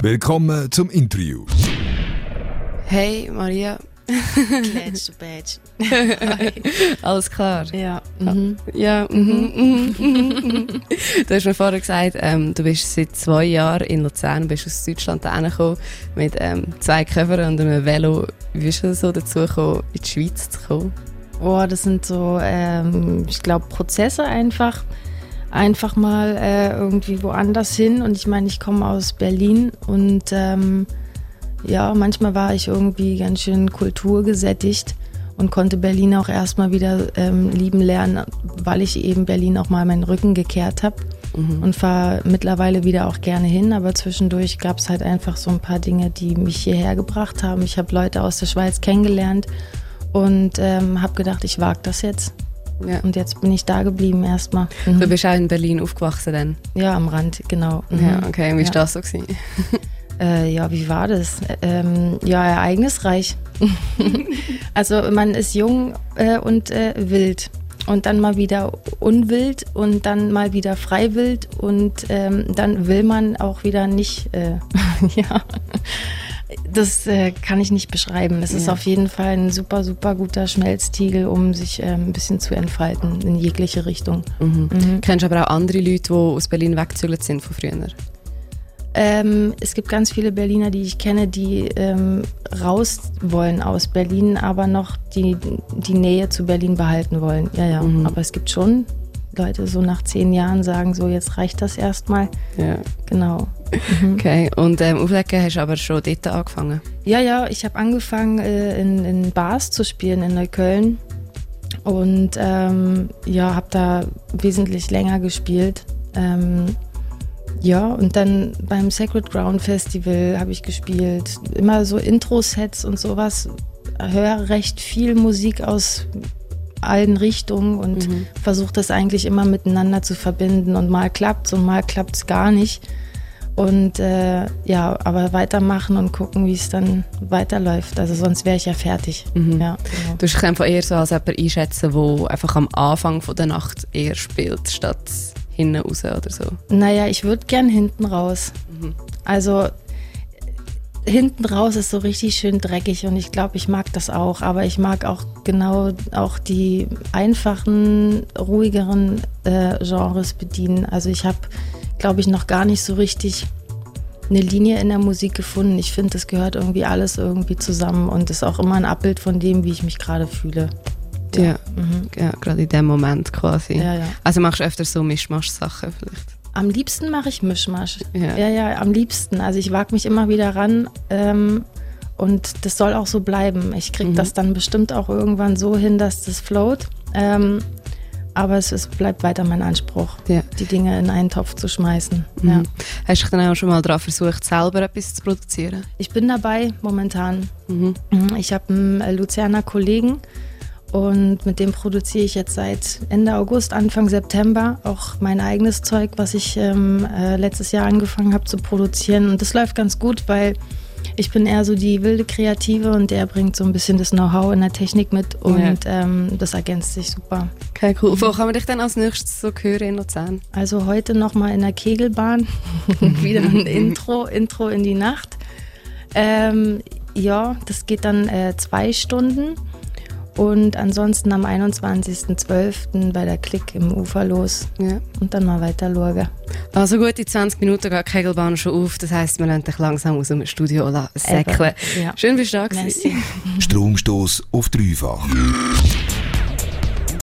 Willkommen zum Interview. Hey Maria. Klatsch, Badge. Alles klar? Ja. Mhm. Ja. Mhm. Mhm. mhm. du hast mir vorher gesagt, ähm, du bist seit zwei Jahren in Luzern, bist aus Deutschland hergekommen mit ähm, zwei Covern und einem Velo. Wie bist du so dazu gekommen, in die Schweiz zu kommen? Oh, das sind so, ähm, ich glaube, Prozesse einfach. Einfach mal äh, irgendwie woanders hin. Und ich meine, ich komme aus Berlin und ähm, ja, manchmal war ich irgendwie ganz schön kulturgesättigt und konnte Berlin auch erstmal wieder ähm, lieben lernen, weil ich eben Berlin auch mal meinen Rücken gekehrt habe mhm. und fahre mittlerweile wieder auch gerne hin. Aber zwischendurch gab es halt einfach so ein paar Dinge, die mich hierher gebracht haben. Ich habe Leute aus der Schweiz kennengelernt und ähm, habe gedacht, ich wage das jetzt. Ja. Und jetzt bin ich da geblieben erstmal. Mhm. Du bist auch in Berlin aufgewachsen dann? Ja, am Rand, genau. Mhm. Ja, okay. Und wie war das so? Äh, ja, wie war das? Ähm, ja, ereignisreich. also man ist jung äh, und äh, wild und dann mal wieder unwild und dann mal wieder freiwild und ähm, dann will man auch wieder nicht. Äh, ja, das äh, kann ich nicht beschreiben. Es ja. ist auf jeden Fall ein super, super guter Schmelztiegel, um sich äh, ein bisschen zu entfalten in jegliche Richtung. Mhm. Mhm. Kennst du aber auch andere Leute, die aus Berlin weggezügelt sind von früher? Ähm, es gibt ganz viele Berliner, die ich kenne, die ähm, raus wollen aus Berlin, aber noch die, die Nähe zu Berlin behalten wollen. Ja, ja. Mhm. Aber es gibt schon Leute, so nach zehn Jahren sagen, so jetzt reicht das erstmal. Ja. Genau. Mhm. Okay, und ähm, Auflegen hast du aber schon dort angefangen? Ja, ja, ich habe angefangen äh, in, in Bars zu spielen in Neukölln und ähm, ja, habe da wesentlich länger gespielt. Ähm, ja, und dann beim Sacred Ground Festival habe ich gespielt. Immer so Intro-Sets und sowas. Höre recht viel Musik aus allen Richtungen und mhm. versuche das eigentlich immer miteinander zu verbinden. Und mal klappt es und mal klappt es gar nicht. Und äh, ja, aber weitermachen und gucken, wie es dann weiterläuft. Also sonst wäre ich ja fertig. Mhm. Ja, genau. Du kannst einfach eher so als jemand einschätzen, der einfach am Anfang von der Nacht eher spielt, statt hinten raus oder so? Naja, ich würde gern hinten raus. Mhm. Also hinten raus ist so richtig schön dreckig und ich glaube, ich mag das auch. Aber ich mag auch genau auch die einfachen, ruhigeren äh, Genres bedienen. Also ich habe, glaube ich, noch gar nicht so richtig eine Linie in der Musik gefunden. Ich finde, das gehört irgendwie alles irgendwie zusammen und ist auch immer ein Abbild von dem, wie ich mich gerade fühle. Ja, ja, mhm. ja gerade in dem Moment quasi. Ja, ja. Also machst du öfter so Mischmasch-Sachen vielleicht? Am liebsten mache ich Mischmasch. Ja. ja, ja, am liebsten. Also ich wage mich immer wieder ran ähm, und das soll auch so bleiben. Ich kriege mhm. das dann bestimmt auch irgendwann so hin, dass das float. Ähm, aber es, es, bleibt weiter mein Anspruch, ja. die Dinge in einen Topf zu schmeißen. Mhm. Ja. Hast du dann auch schon mal daran versucht, selber etwas zu produzieren? Ich bin dabei momentan. Mhm. mhm. Ich habe einen Luzerner Kollegen, und mit dem produziere ich jetzt seit Ende August, Anfang September auch mein eigenes Zeug, was ich ähm, äh, letztes Jahr angefangen habe zu produzieren. Und das läuft ganz gut, weil ich bin eher so die wilde Kreative und der bringt so ein bisschen das Know-how in der Technik mit und ja. ähm, das ergänzt sich super. Okay, cool. Wo kann man dich denn als nächstes so hören in Luzern? Also heute nochmal in der Kegelbahn. Wieder ein Intro, Intro in die Nacht. Ähm, ja, das geht dann äh, zwei Stunden. Und ansonsten am 21.12. bei der Klick im Ufer los. Ja. Und dann mal weiter schauen. Also gut, in 20 Minuten geht die Kegelbahn schon auf. Das heisst, wir lassen dich langsam aus dem Studio säckeln. Ja. Schön, bist du da Stromstoß auf dreifach.